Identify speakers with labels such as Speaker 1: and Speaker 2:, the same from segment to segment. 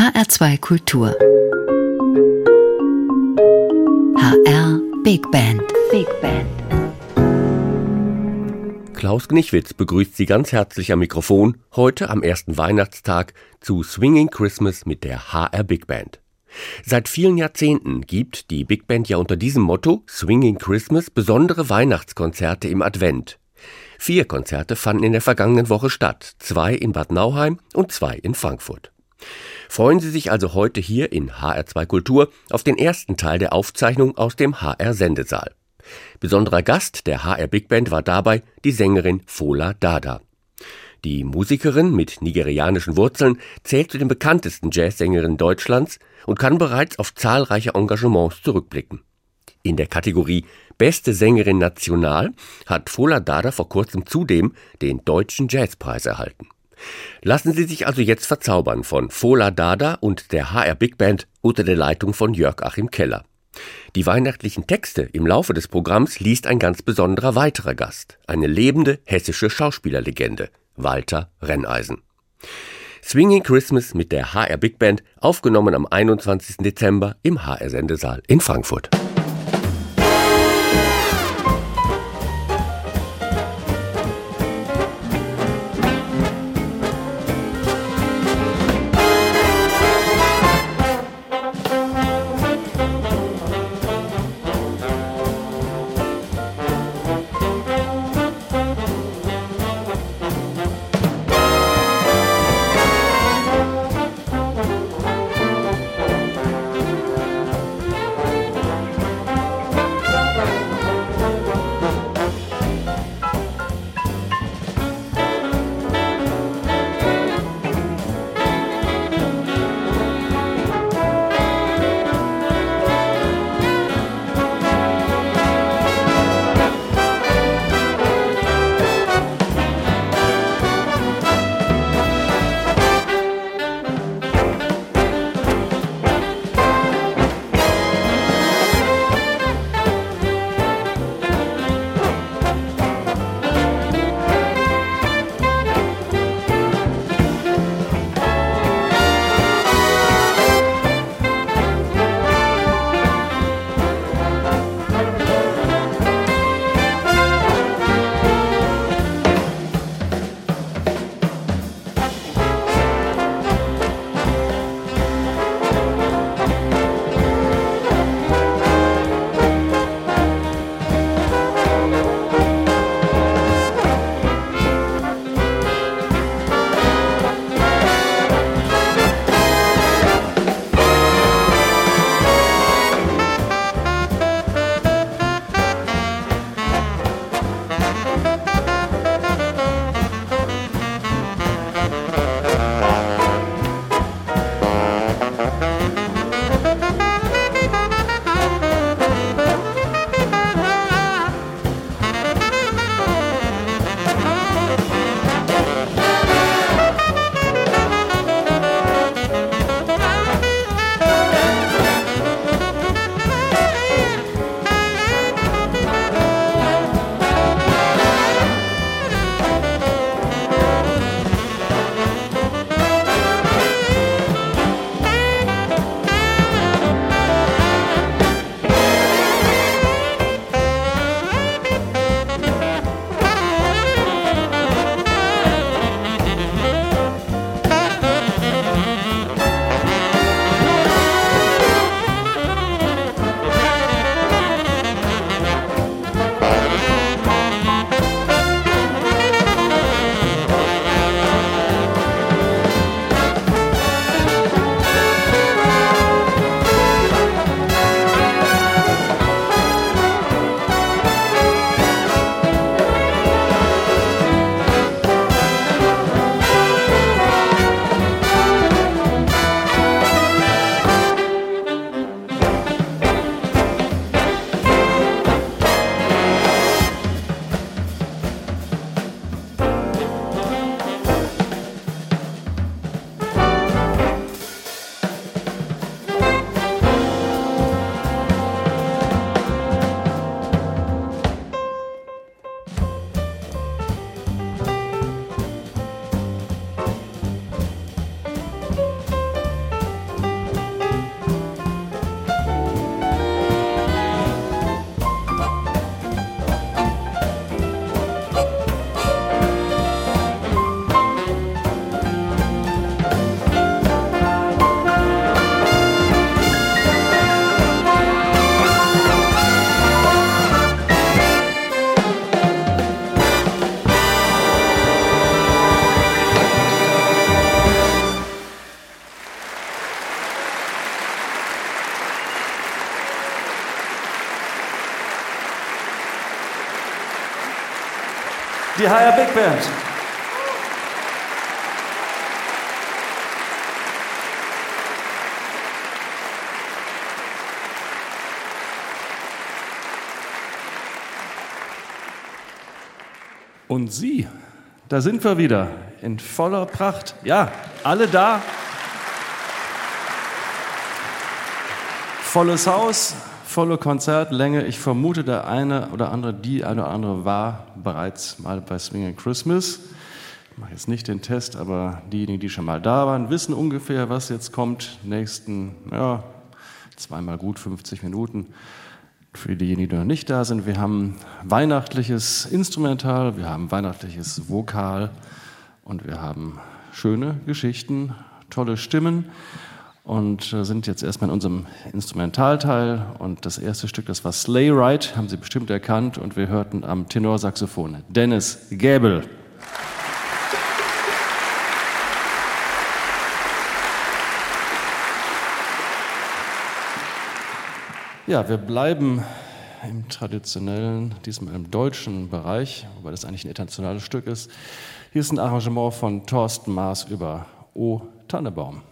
Speaker 1: HR2 Kultur. HR Big Band. Big Band.
Speaker 2: Klaus Gnichwitz begrüßt Sie ganz herzlich am Mikrofon heute am ersten Weihnachtstag zu Swinging Christmas mit der HR Big Band. Seit vielen Jahrzehnten gibt die Big Band ja unter diesem Motto Swinging Christmas besondere Weihnachtskonzerte im Advent. Vier Konzerte fanden in der vergangenen Woche statt, zwei in Bad Nauheim und zwei in Frankfurt. Freuen Sie sich also heute hier in HR2 Kultur auf den ersten Teil der Aufzeichnung aus dem HR Sendesaal. Besonderer Gast der HR Big Band war dabei die Sängerin Fola Dada. Die Musikerin mit nigerianischen Wurzeln zählt zu den bekanntesten Jazzsängerinnen Deutschlands und kann bereits auf zahlreiche Engagements zurückblicken. In der Kategorie Beste Sängerin National hat Fola Dada vor kurzem zudem den Deutschen Jazzpreis erhalten. Lassen Sie sich also jetzt verzaubern von Fola Dada und der HR Big Band unter der Leitung von Jörg Achim Keller. Die weihnachtlichen Texte im Laufe des Programms liest ein ganz besonderer weiterer Gast, eine lebende hessische Schauspielerlegende, Walter Renneisen. Swinging Christmas mit der HR Big Band, aufgenommen am 21. Dezember im HR Sendesaal in Frankfurt.
Speaker 3: Die HR Big Band. Und Sie, da sind wir wieder in voller Pracht. Ja, alle da. Volles Haus, volle Konzertlänge. Ich vermute, der eine oder andere, die eine oder andere war bereits mal bei Swing Christmas. Ich mache jetzt nicht den Test, aber diejenigen, die schon mal da waren, wissen ungefähr, was jetzt kommt. Nächsten, ja, zweimal gut 50 Minuten. Für diejenigen, die noch nicht da sind, wir haben weihnachtliches Instrumental, wir haben weihnachtliches Vokal und wir haben schöne Geschichten, tolle Stimmen und äh, sind jetzt erstmal in unserem Instrumentalteil. Und das erste Stück, das war Sleigh Ride, haben Sie bestimmt erkannt. Und wir hörten am Tenorsaxophon Dennis Gäbel. Ja, wir bleiben im traditionellen, diesmal im deutschen Bereich, wobei das eigentlich ein internationales Stück ist. Hier ist ein Arrangement von Thorsten Maas über O Tannebaum.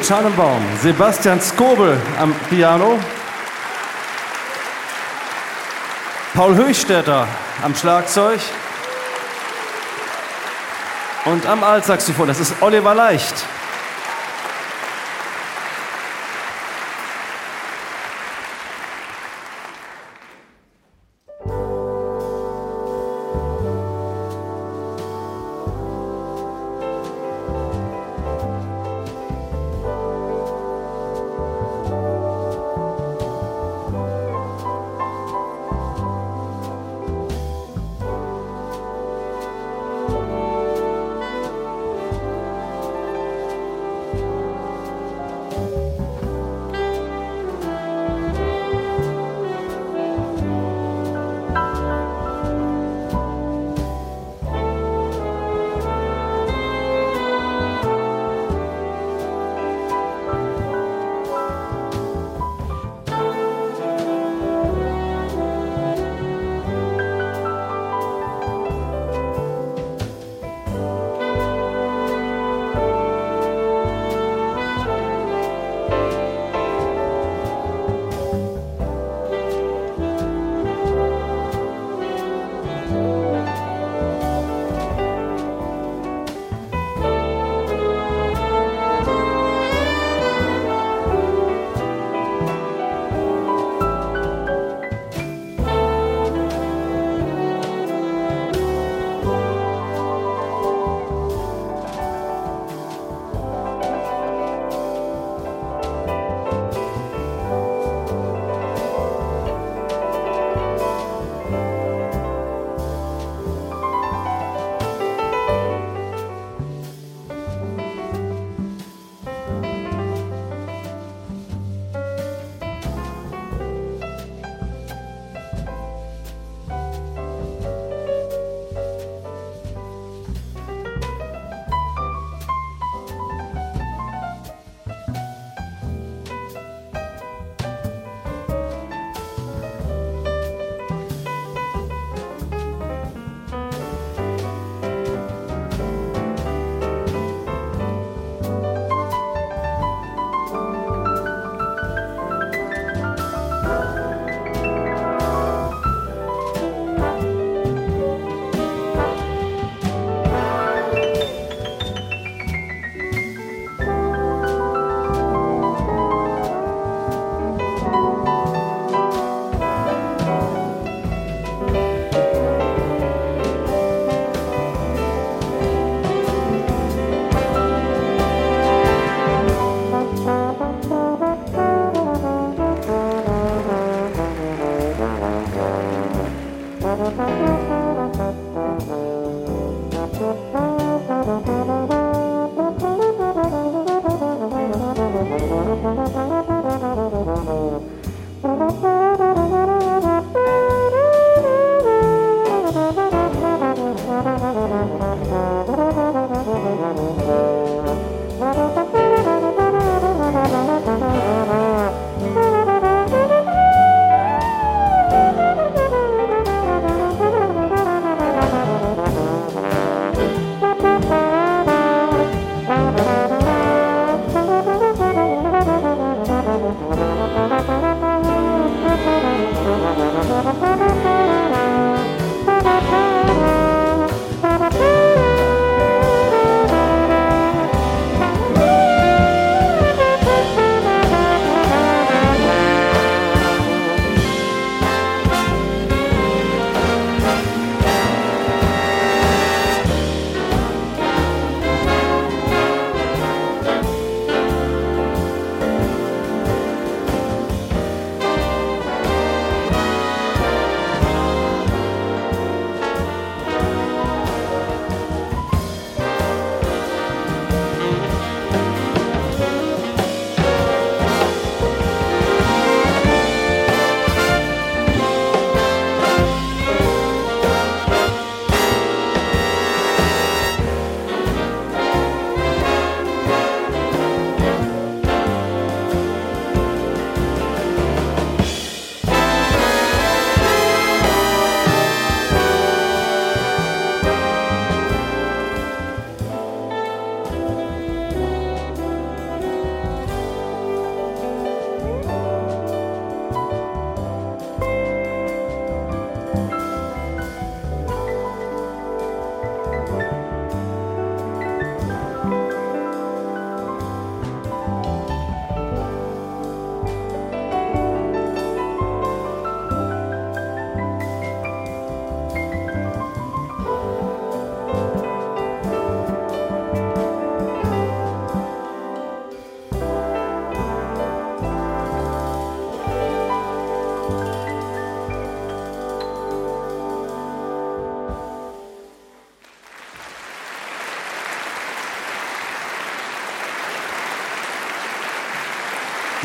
Speaker 3: Tannenbaum, Sebastian Skobel am Piano, Paul Höchstädter am Schlagzeug und am Altsaxophon, das ist Oliver Leicht.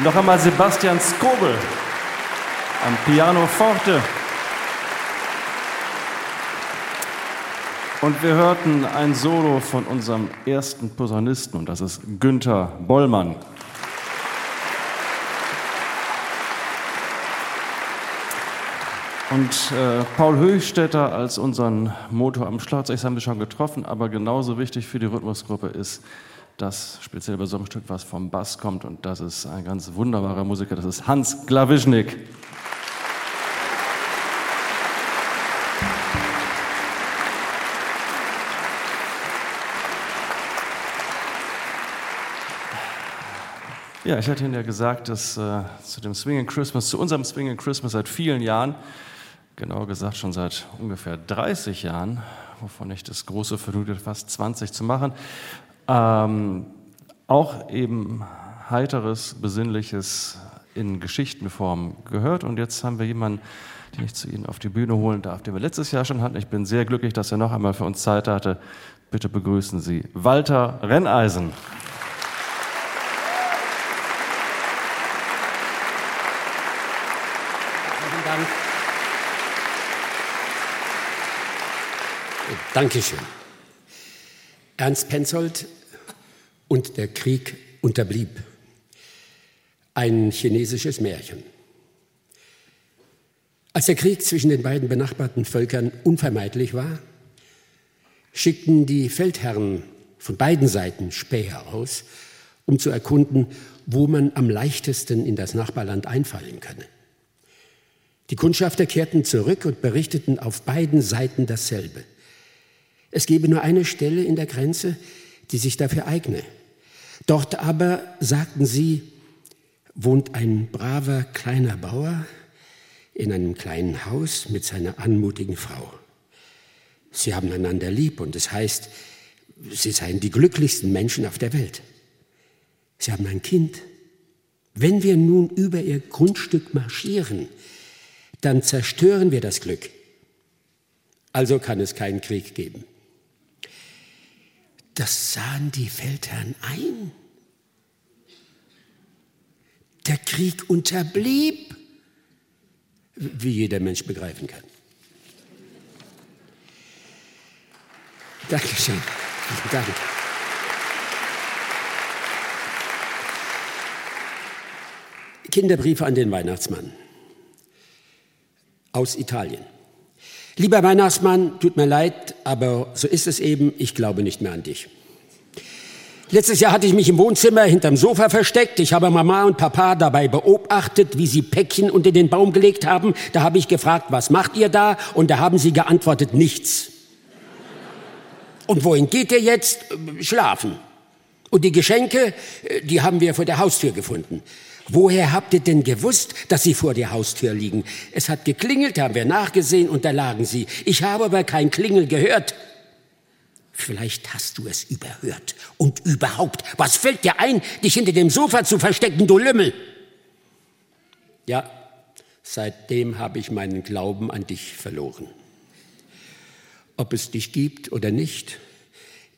Speaker 3: Noch einmal Sebastian Skobel am Piano Forte. Und wir hörten ein Solo von unserem ersten Posaunisten und das ist Günther Bollmann. Und äh, Paul Höchstädter als unseren Motor am Schlagzeug haben wir schon getroffen, aber genauso wichtig für die Rhythmusgruppe ist, dass speziell bei so einem Stück was vom Bass kommt und das ist ein ganz wunderbarer Musiker, das ist Hans Glawischnik. Ja, ich hatte Ihnen ja gesagt, dass äh, zu dem Swinging Christmas, zu unserem Swinging Christmas seit vielen Jahren genauer gesagt schon seit ungefähr 30 Jahren, wovon ich das große Vergnügen fast 20 zu machen, ähm, auch eben heiteres, besinnliches in Geschichtenform gehört. Und jetzt haben wir jemanden, den ich zu Ihnen auf die Bühne holen darf, den wir letztes Jahr schon hatten. Ich bin sehr glücklich, dass er noch einmal für uns Zeit hatte. Bitte begrüßen Sie Walter Renneisen.
Speaker 4: Dankeschön. Ernst Penzold und der Krieg unterblieb. Ein chinesisches Märchen. Als der Krieg zwischen den beiden benachbarten Völkern unvermeidlich war, schickten die Feldherren von beiden Seiten Späher aus, um zu erkunden, wo man am leichtesten in das Nachbarland einfallen könne. Die Kundschafter kehrten zurück und berichteten auf beiden Seiten dasselbe. Es gebe nur eine Stelle in der Grenze, die sich dafür eigne. Dort aber, sagten sie, wohnt ein braver kleiner Bauer in einem kleinen Haus mit seiner anmutigen Frau. Sie haben einander lieb und es heißt, sie seien die glücklichsten Menschen auf der Welt. Sie haben ein Kind. Wenn wir nun über ihr Grundstück marschieren, dann zerstören wir das Glück. Also kann es keinen Krieg geben. Das sahen die Feldherren ein. Der Krieg unterblieb, wie jeder Mensch begreifen kann. Dankeschön. Danke. Kinderbriefe an den Weihnachtsmann aus Italien. Lieber Weihnachtsmann, tut mir leid, aber so ist es eben, ich glaube nicht mehr an dich. Letztes Jahr hatte ich mich im Wohnzimmer hinterm Sofa versteckt. Ich habe Mama und Papa dabei beobachtet, wie sie Päckchen unter den Baum gelegt haben. Da habe ich gefragt, was macht ihr da? Und da haben sie geantwortet, nichts. Und wohin geht ihr jetzt? Schlafen. Und die Geschenke, die haben wir vor der Haustür gefunden. Woher habt ihr denn gewusst, dass sie vor der Haustür liegen? Es hat geklingelt, haben wir nachgesehen und da lagen sie. Ich habe aber kein Klingel gehört. Vielleicht hast du es überhört. Und überhaupt, was fällt dir ein, dich hinter dem Sofa zu verstecken, du Lümmel? Ja, seitdem habe ich meinen Glauben an dich verloren. Ob es dich gibt oder nicht,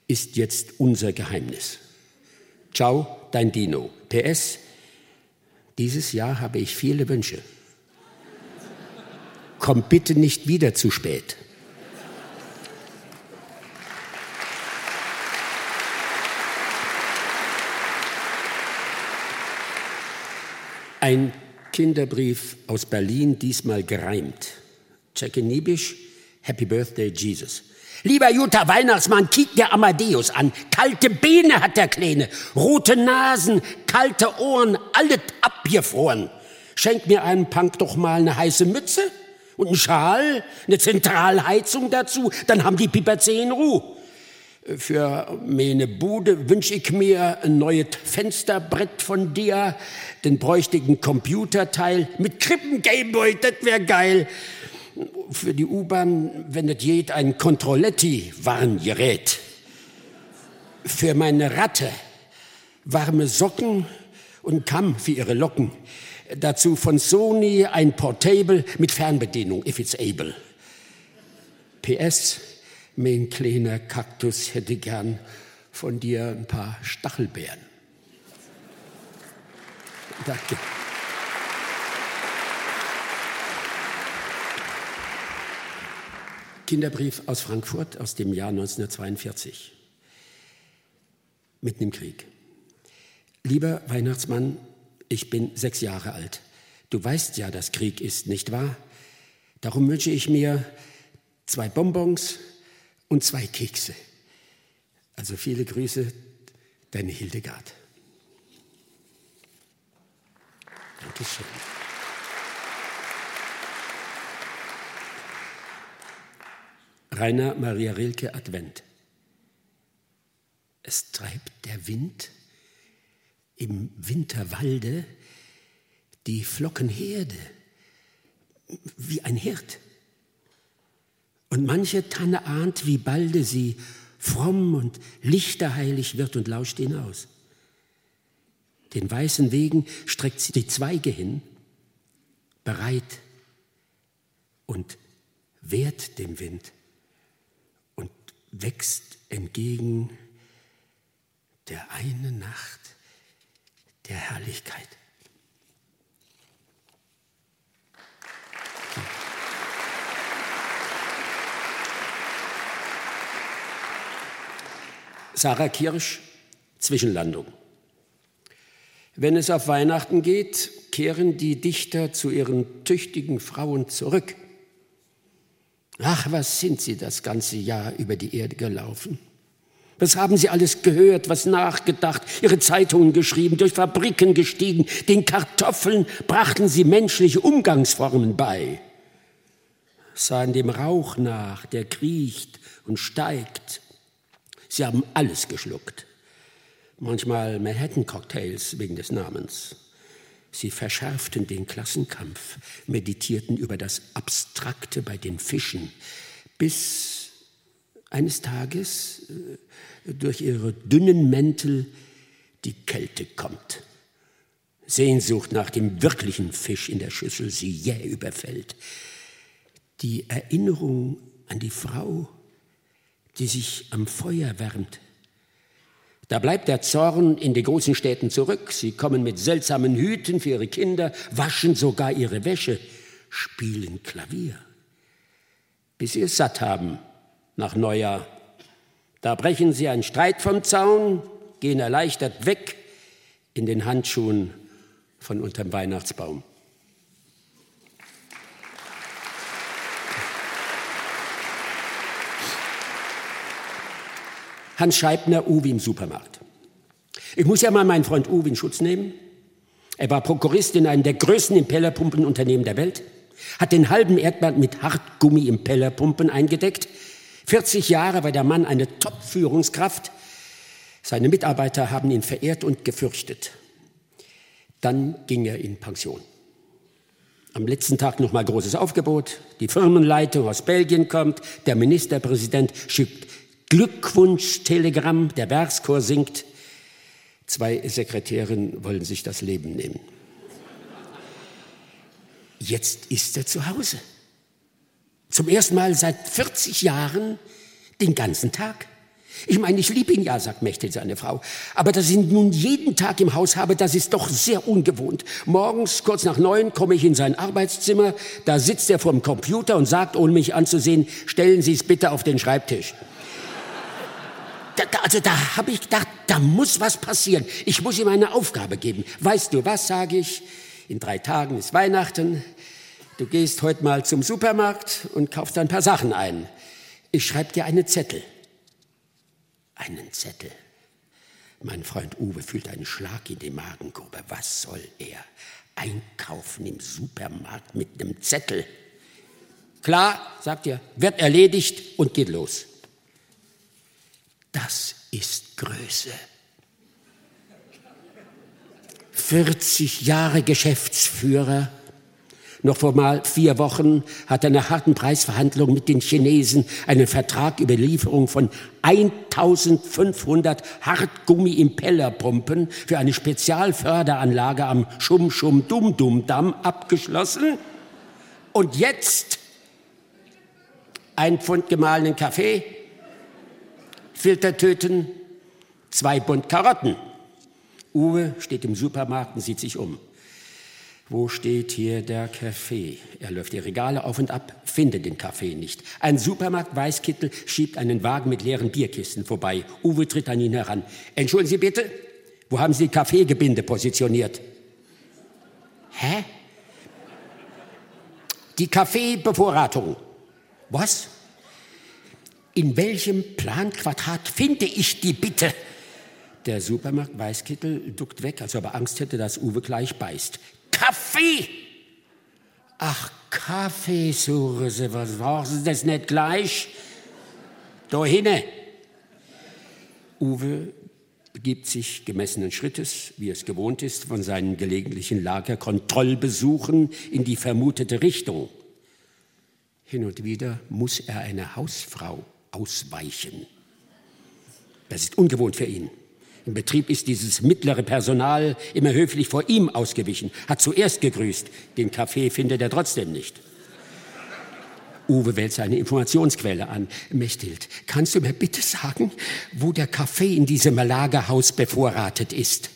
Speaker 4: ist jetzt unser Geheimnis. Ciao, dein Dino. PS, dieses Jahr habe ich viele Wünsche. Komm bitte nicht wieder zu spät. Ein Kinderbrief aus Berlin, diesmal gereimt. Jackie Niebisch, Happy Birthday Jesus. Lieber Jutta Weihnachtsmann, kick dir Amadeus an. Kalte Beine hat der Kleine, rote Nasen, kalte Ohren, alles abgefroren. Schenk mir einen Punk doch mal eine heiße Mütze und einen Schal, eine Zentralheizung dazu, dann haben die Piperzee Ruhe. Für meine Bude wünsche ich mir ein neues Fensterbrett von dir, den bräuchtigen Computerteil mit Krippen-Gameboy, das wäre geil für die U-Bahn, es geht, ein Controlletti-Warngerät. Für meine Ratte warme Socken und Kamm für ihre Locken. Dazu von Sony ein Portable mit Fernbedienung, if it's able. PS, mein kleiner Kaktus hätte gern von dir ein paar Stachelbeeren. Danke. Kinderbrief aus Frankfurt aus dem Jahr 1942. Mitten im Krieg. Lieber Weihnachtsmann, ich bin sechs Jahre alt. Du weißt ja, dass Krieg ist, nicht wahr? Darum wünsche ich mir zwei Bonbons und zwei Kekse. Also viele Grüße, deine Hildegard. Dankeschön. Rainer Maria Rilke Advent. Es treibt der Wind im Winterwalde die Flockenherde wie ein Hirt. Und manche Tanne ahnt, wie balde sie fromm und lichterheilig wird und lauscht hinaus. Den weißen Wegen streckt sie die Zweige hin, bereit und wehrt dem Wind wächst entgegen der eine Nacht der Herrlichkeit. Sarah Kirsch, Zwischenlandung. Wenn es auf Weihnachten geht, kehren die Dichter zu ihren tüchtigen Frauen zurück. Ach, was sind sie das ganze Jahr über die Erde gelaufen? Was haben sie alles gehört, was nachgedacht, ihre Zeitungen geschrieben, durch Fabriken gestiegen, den Kartoffeln brachten sie menschliche Umgangsformen bei, sahen dem Rauch nach, der kriecht und steigt, Sie haben alles geschluckt. Manchmal Manhattan-Cocktails wegen des Namens. Sie verschärften den Klassenkampf, meditierten über das Abstrakte bei den Fischen, bis eines Tages äh, durch ihre dünnen Mäntel die Kälte kommt. Sehnsucht nach dem wirklichen Fisch in der Schüssel sie jäh überfällt. Die Erinnerung an die Frau, die sich am Feuer wärmt. Da bleibt der Zorn in die großen Städten zurück. Sie kommen mit seltsamen Hüten für ihre Kinder, waschen sogar ihre Wäsche, spielen Klavier, bis sie es satt haben nach Neujahr. Da brechen sie einen Streit vom Zaun, gehen erleichtert weg in den Handschuhen von unterm Weihnachtsbaum. Hans Scheibner, Uwe im Supermarkt. Ich muss ja mal meinen Freund Uwe in Schutz nehmen. Er war Prokurist in einem der größten Impellerpumpenunternehmen der Welt, hat den halben Erdband mit Hartgummi-Impellerpumpen eingedeckt. 40 Jahre war der Mann eine Top-Führungskraft. Seine Mitarbeiter haben ihn verehrt und gefürchtet. Dann ging er in Pension. Am letzten Tag noch mal großes Aufgebot. Die Firmenleitung aus Belgien kommt. Der Ministerpräsident schickt Glückwunsch-Telegramm, der Werkschor singt, zwei Sekretärinnen wollen sich das Leben nehmen. Jetzt ist er zu Hause. Zum ersten Mal seit 40 Jahren den ganzen Tag. Ich meine, ich liebe ihn ja, sagt Mechtel, seine Frau. Aber dass ich ihn nun jeden Tag im Haus habe, das ist doch sehr ungewohnt. Morgens, kurz nach neun, komme ich in sein Arbeitszimmer. Da sitzt er vor dem Computer und sagt, ohne mich anzusehen, stellen Sie es bitte auf den Schreibtisch da, also da habe ich gedacht, da muss was passieren. Ich muss ihm eine Aufgabe geben. Weißt du was, sage ich, in drei Tagen ist Weihnachten. Du gehst heute mal zum Supermarkt und kaufst ein paar Sachen ein. Ich schreibe dir einen Zettel. Einen Zettel. Mein Freund Uwe fühlt einen Schlag in die Magengrube. Was soll er? Einkaufen im Supermarkt mit einem Zettel. Klar, sagt er, wird erledigt und geht los. Das ist Größe. 40 Jahre Geschäftsführer. Noch vor mal vier Wochen hat er nach harten Preisverhandlungen mit den Chinesen einen Vertrag über Lieferung von 1500 Hartgummi-Impellerpumpen für eine Spezialförderanlage am Schum-Schum-Dum-Dum-Damm abgeschlossen. Und jetzt ein Pfund gemahlenen Kaffee, Filter töten, zwei Bund Karotten. Uwe steht im Supermarkt und sieht sich um. Wo steht hier der Kaffee? Er läuft die Regale auf und ab, findet den Kaffee nicht. Ein Supermarkt Weißkittel schiebt einen Wagen mit leeren Bierkisten vorbei. Uwe tritt an ihn heran. Entschuldigen Sie bitte, wo haben Sie Kaffeegebinde positioniert? Hä? Die Kaffeebevorratung. Was? In welchem Planquadrat finde ich die bitte? Der Supermarkt Weißkittel duckt weg, als ob er Angst hätte, dass Uwe gleich beißt. Kaffee! Ach, Kaffee, Surse, was brauchen Sie das nicht gleich? Da hinne! Uwe begibt sich gemessenen Schrittes, wie es gewohnt ist, von seinen gelegentlichen Lagerkontrollbesuchen in die vermutete Richtung. Hin und wieder muss er einer Hausfrau ausweichen. Das ist ungewohnt für ihn. Im Betrieb ist dieses mittlere Personal immer höflich vor ihm ausgewichen, hat zuerst gegrüßt. Den Kaffee findet er trotzdem nicht. Uwe wählt seine Informationsquelle an. Mechthild, kannst du mir bitte sagen, wo der Kaffee in diesem Lagerhaus bevorratet ist?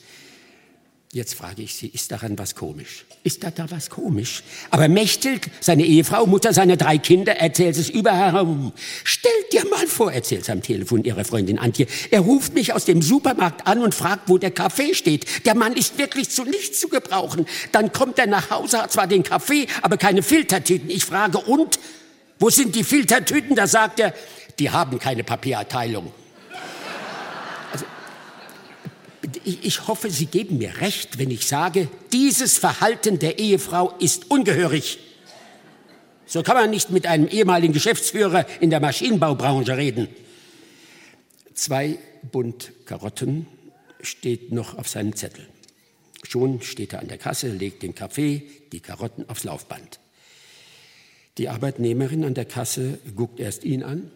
Speaker 4: Jetzt frage ich Sie, ist daran was komisch? Ist da da was komisch? Aber Mechthild, seine Ehefrau, Mutter seiner drei Kinder, erzählt es überall herum. Stellt dir mal vor, erzählt am Telefon ihre Freundin Antje, er ruft mich aus dem Supermarkt an und fragt, wo der Kaffee steht. Der Mann ist wirklich zu nichts zu gebrauchen. Dann kommt er nach Hause, hat zwar den Kaffee, aber keine Filtertüten. Ich frage, und? Wo sind die Filtertüten? Da sagt er, die haben keine Papierabteilung. Ich hoffe, Sie geben mir recht, wenn ich sage, dieses Verhalten der Ehefrau ist ungehörig. So kann man nicht mit einem ehemaligen Geschäftsführer in der Maschinenbaubranche reden. Zwei Bund Karotten steht noch auf seinem Zettel. Schon steht er an der Kasse, legt den Kaffee, die Karotten aufs Laufband. Die Arbeitnehmerin an der Kasse guckt erst ihn an,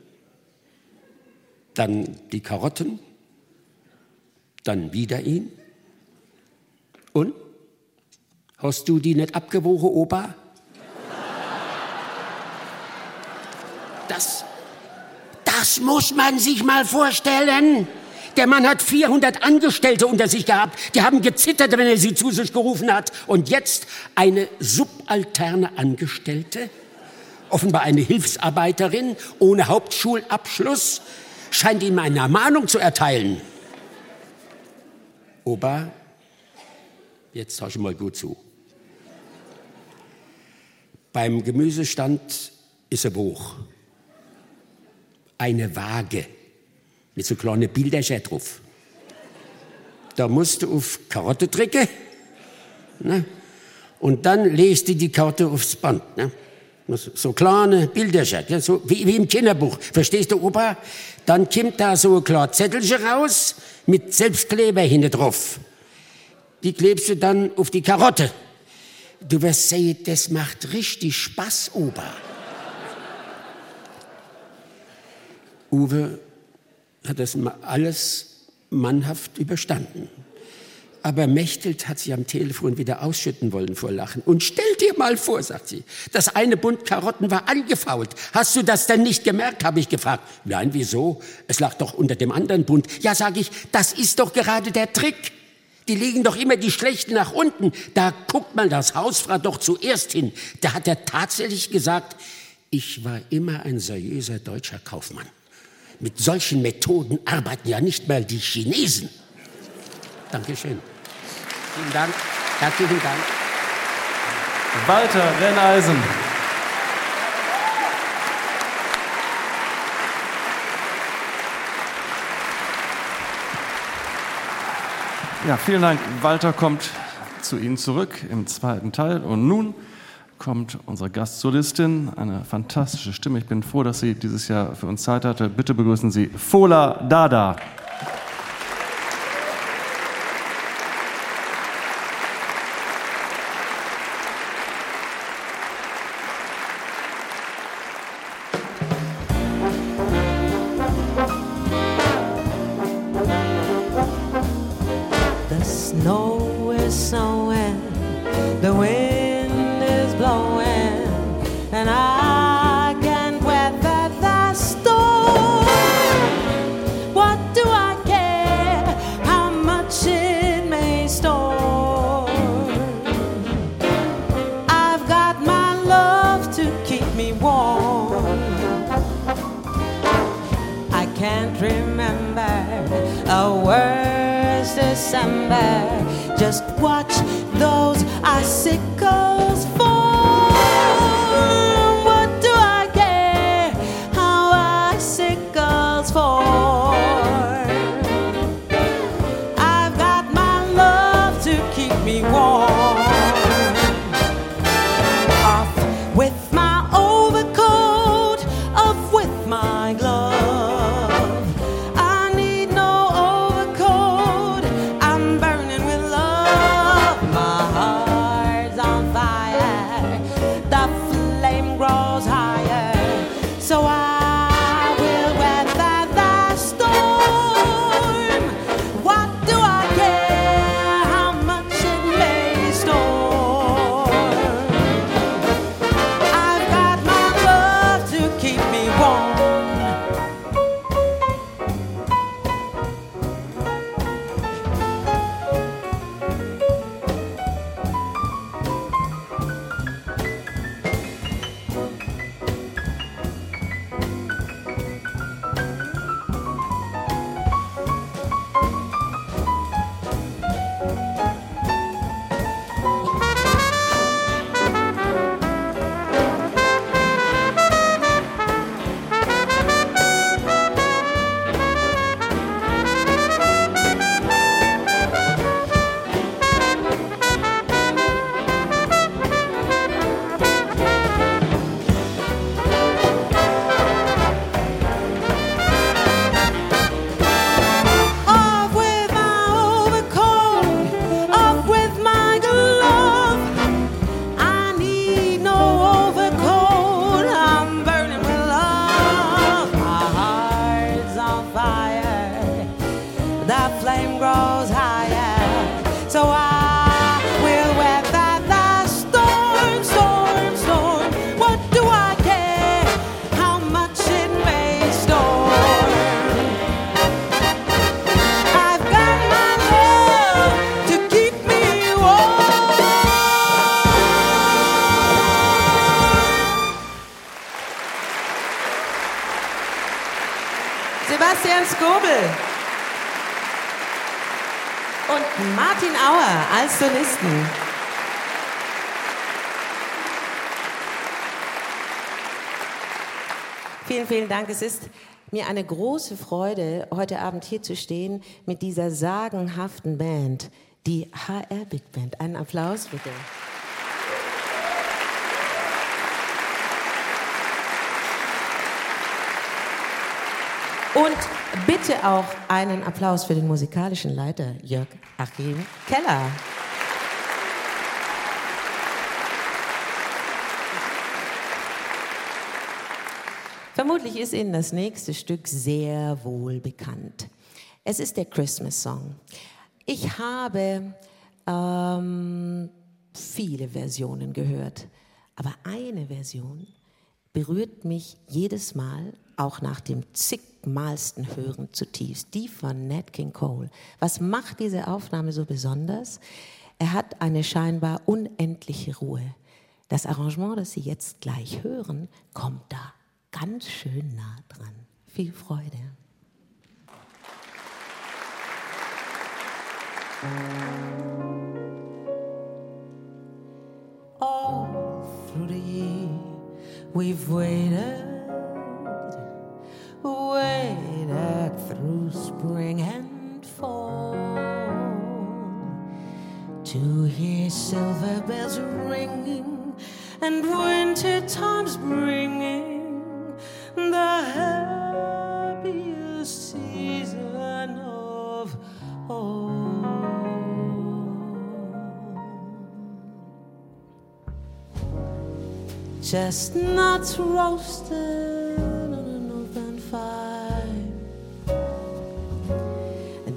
Speaker 4: dann die Karotten dann wieder ihn. Und? Hast du die nicht abgewogen, Opa? Das, das muss man sich mal vorstellen. Der Mann hat 400 Angestellte unter sich gehabt. Die haben gezittert, wenn er sie zu sich gerufen hat. Und jetzt eine subalterne Angestellte, offenbar eine Hilfsarbeiterin ohne Hauptschulabschluss, scheint ihm eine Ermahnung zu erteilen. Opa, jetzt hörst du mal gut zu. Beim Gemüsestand ist ein Buch. Eine Waage mit so kleinen Bilderchen drauf. Da musst du auf Karotte drücken ne? und dann lest du die Karotte aufs Band. Ne? So kleine Bilderchen, so wie, wie im Kinderbuch. Verstehst du, Opa? Dann kommt da so ein kleines Zettelchen raus mit Selbstkleber hinten drauf. Die klebst du dann auf die Karotte. Du wirst sehen, das macht richtig Spaß, Opa. Uwe hat das alles mannhaft überstanden. Aber Mechtelt hat sie am Telefon wieder ausschütten wollen vor Lachen. Und stell dir mal vor, sagt sie, das eine Bund Karotten war angefault. Hast du das denn nicht gemerkt, habe ich gefragt. Nein, wieso? Es lag doch unter dem anderen Bund. Ja, sage ich, das ist doch gerade der Trick. Die legen doch immer die Schlechten nach unten. Da guckt mal das Hausfrau doch zuerst hin. Da hat er tatsächlich gesagt, ich war immer ein seriöser deutscher Kaufmann. Mit solchen Methoden arbeiten ja nicht mal die Chinesen. Dankeschön. Vielen Dank. Herzlichen Dank.
Speaker 3: Walter Renneisen. Ja, vielen Dank. Walter kommt zu Ihnen zurück im zweiten Teil. Und nun kommt unsere Gastsolistin, eine fantastische Stimme. Ich bin froh, dass sie dieses Jahr für uns Zeit hatte. Bitte begrüßen Sie Fola Dada.
Speaker 5: Auer als Solisten. Vielen, vielen Dank. Es ist mir eine große Freude, heute Abend hier zu stehen mit dieser sagenhaften Band, die HR Big Band. Einen Applaus bitte. Und bitte auch einen Applaus für den musikalischen Leiter Jörg Achim Keller. Vermutlich ist Ihnen das nächste Stück sehr wohl bekannt. Es ist der Christmas Song. Ich habe ähm, viele Versionen gehört, aber eine Version berührt mich jedes Mal, auch nach dem zigmalsten Hören zutiefst, die von Nat King Cole. Was macht diese Aufnahme so besonders? Er hat eine scheinbar unendliche Ruhe. Das Arrangement, das Sie jetzt gleich hören, kommt da ganz schön nah dran. Viel Freude. All through the year, we've waited spring and fall to hear silver bells ringing and winter times bringing the happiest season of all. Chestnuts roasted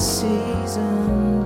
Speaker 5: season.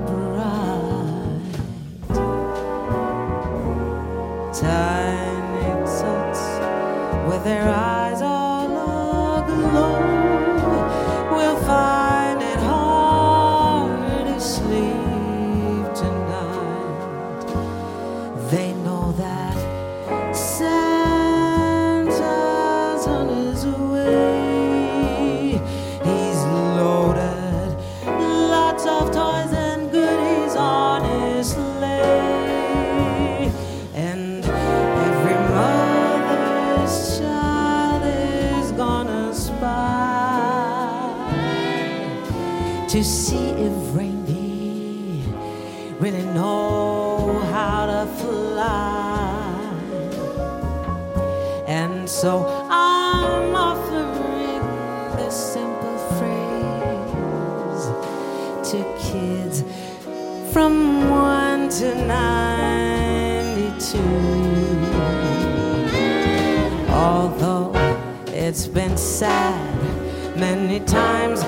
Speaker 5: From 1 to 92. Although it's been sad many times,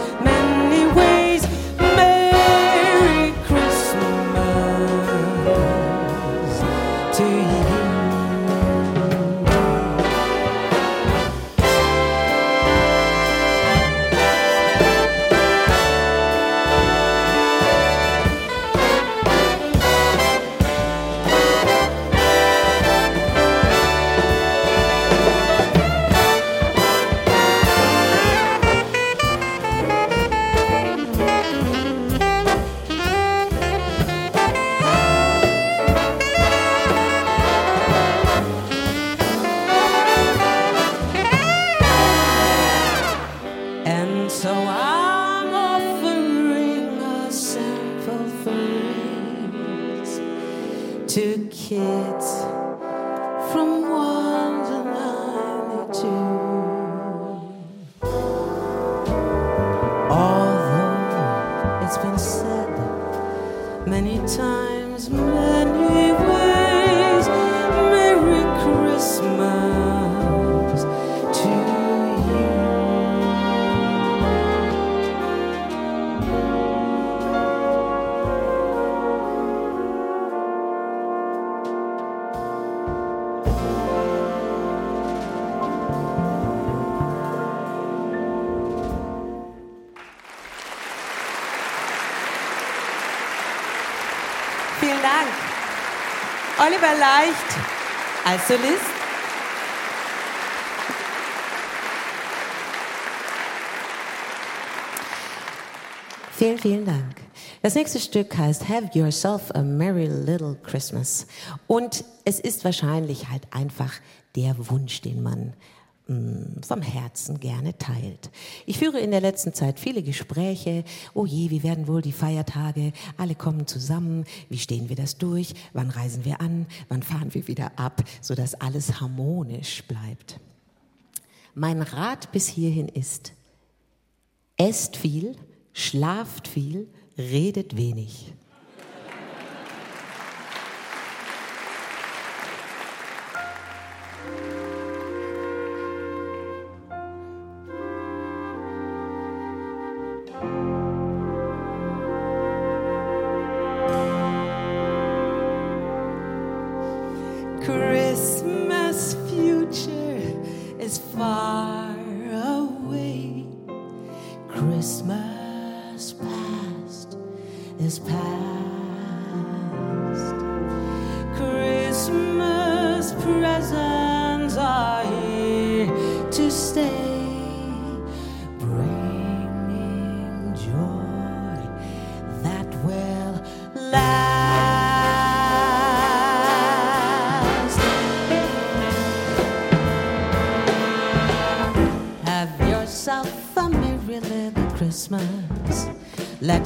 Speaker 5: Vielen Dank. Oliver Leicht als Solist. Vielen, vielen Dank. Das nächste Stück heißt Have Yourself a Merry Little Christmas. Und es ist wahrscheinlich halt einfach der Wunsch, den man vom Herzen gerne teilt. Ich führe in der letzten Zeit viele Gespräche. Oh je, wie werden wohl die Feiertage? Alle kommen zusammen. Wie stehen wir das durch? Wann reisen wir an? Wann fahren wir wieder ab? Sodass alles harmonisch bleibt. Mein Rat bis hierhin ist, esst viel, schlaft viel, redet wenig.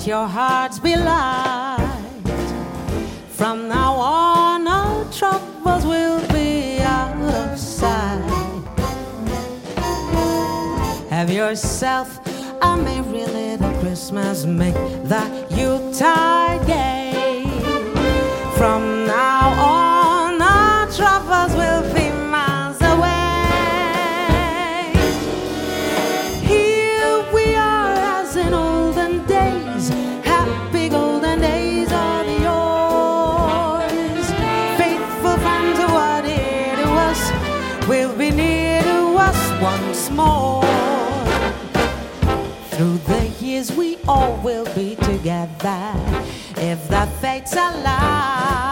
Speaker 5: Let your hearts be light. From now on, all troubles will be out of sight. Have yourself a merry little Christmas. Make the Yuletide gay. From the fates allow.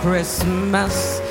Speaker 5: Christmas.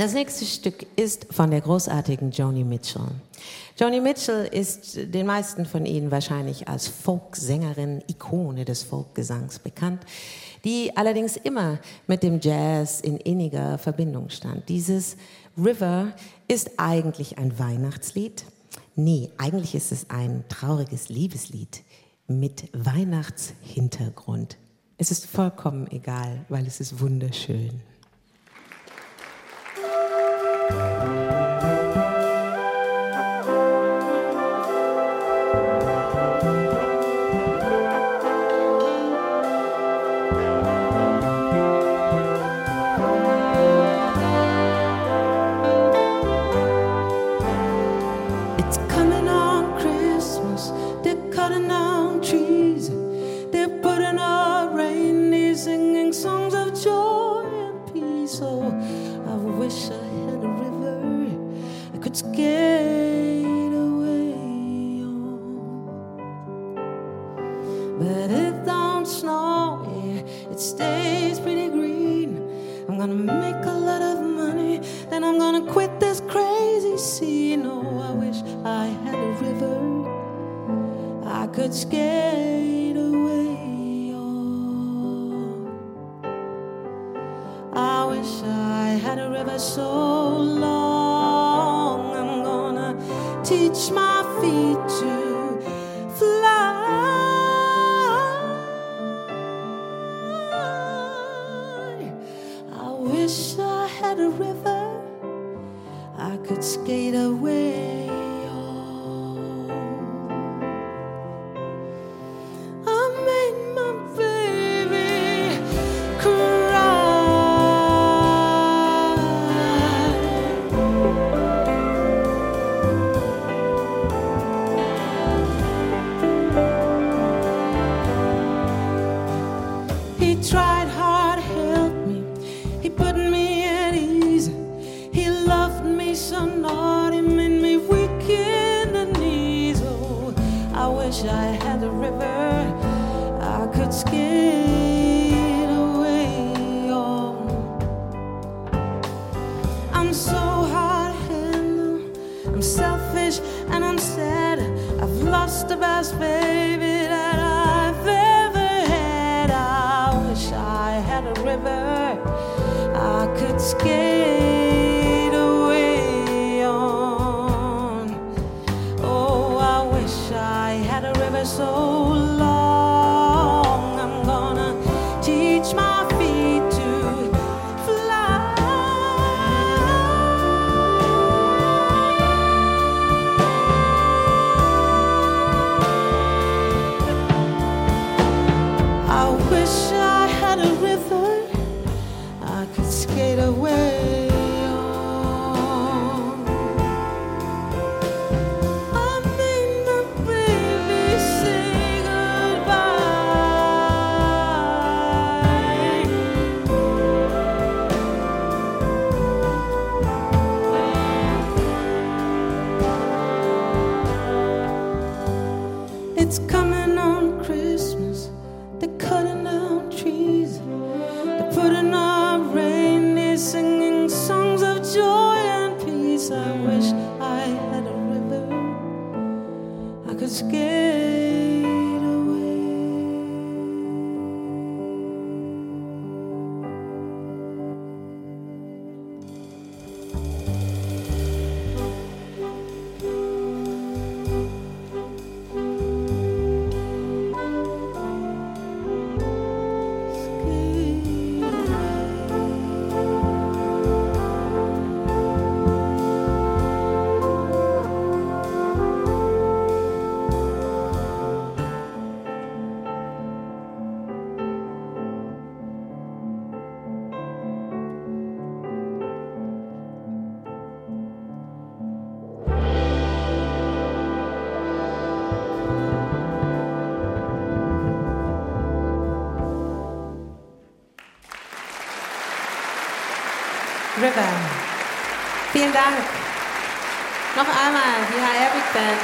Speaker 5: Das nächste Stück ist von der großartigen Joni Mitchell. Joni Mitchell ist den meisten von Ihnen wahrscheinlich als Folksängerin, Ikone des Folkgesangs bekannt, die allerdings immer mit dem Jazz in inniger Verbindung stand. Dieses River ist eigentlich ein Weihnachtslied. Nee, eigentlich ist es ein trauriges Liebeslied mit Weihnachtshintergrund. Es ist vollkommen egal, weil es ist wunderschön. But it don't snow here, it stays pretty green. I'm gonna make a lot of money, then I'm gonna quit this crazy scene. Oh, I wish I had a river I could skate away on. I wish I had a river so soul.
Speaker 6: River. Vielen Dank. Noch einmal die HR Big Band.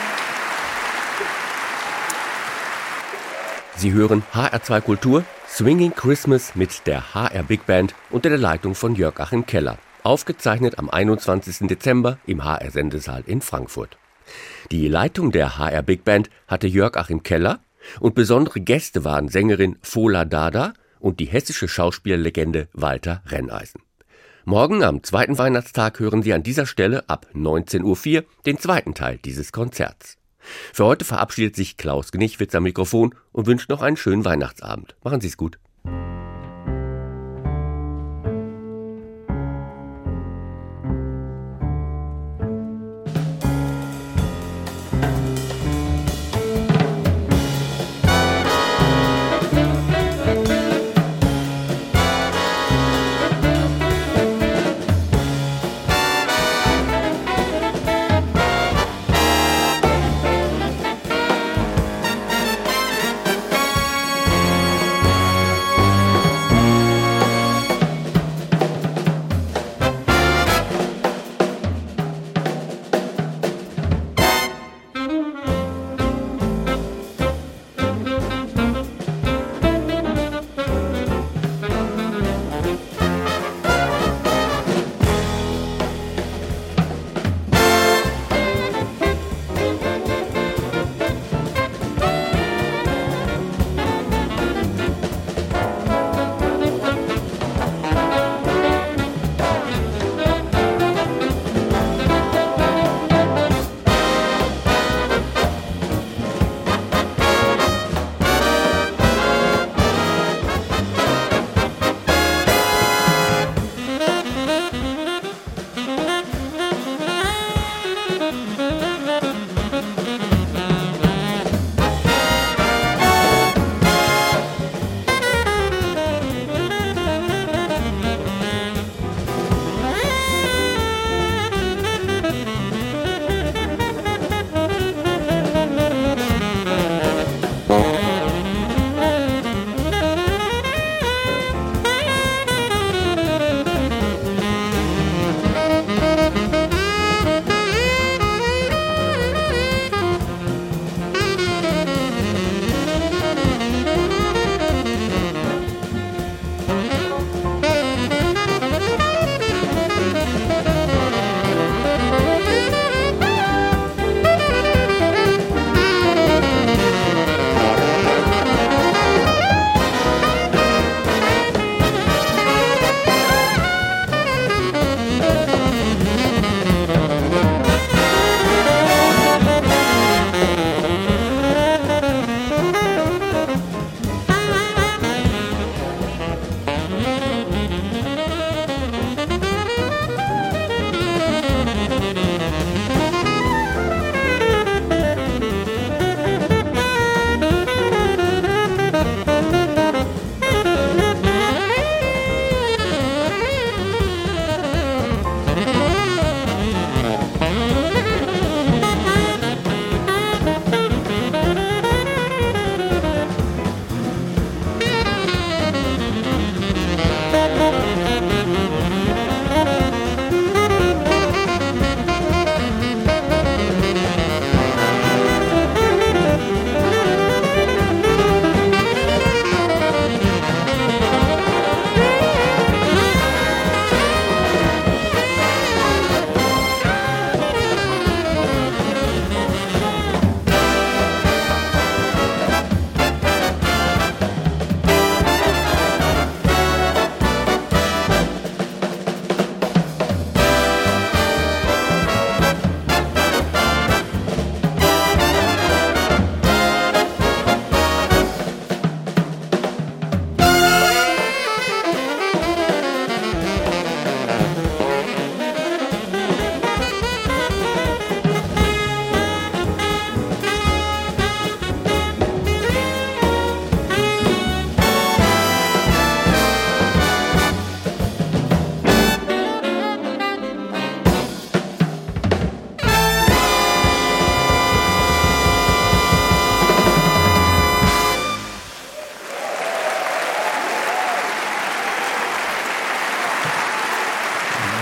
Speaker 2: Sie hören HR2 Kultur, Swinging Christmas mit der HR Big Band unter der Leitung von Jörg Achim Keller. Aufgezeichnet am 21. Dezember im HR Sendesaal in Frankfurt. Die Leitung der HR Big Band hatte Jörg Achim Keller und besondere Gäste waren Sängerin Fola Dada und die hessische Schauspiellegende Walter Renneisen. Morgen am zweiten Weihnachtstag hören Sie an dieser Stelle ab 19.04 Uhr den zweiten Teil dieses Konzerts. Für heute verabschiedet sich Klaus Gnichwitz am Mikrofon und wünscht noch einen schönen Weihnachtsabend. Machen Sie es gut.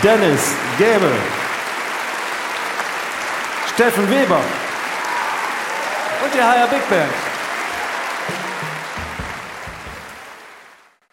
Speaker 3: Dennis Gäbe, Steffen Weber und die HR Big Band.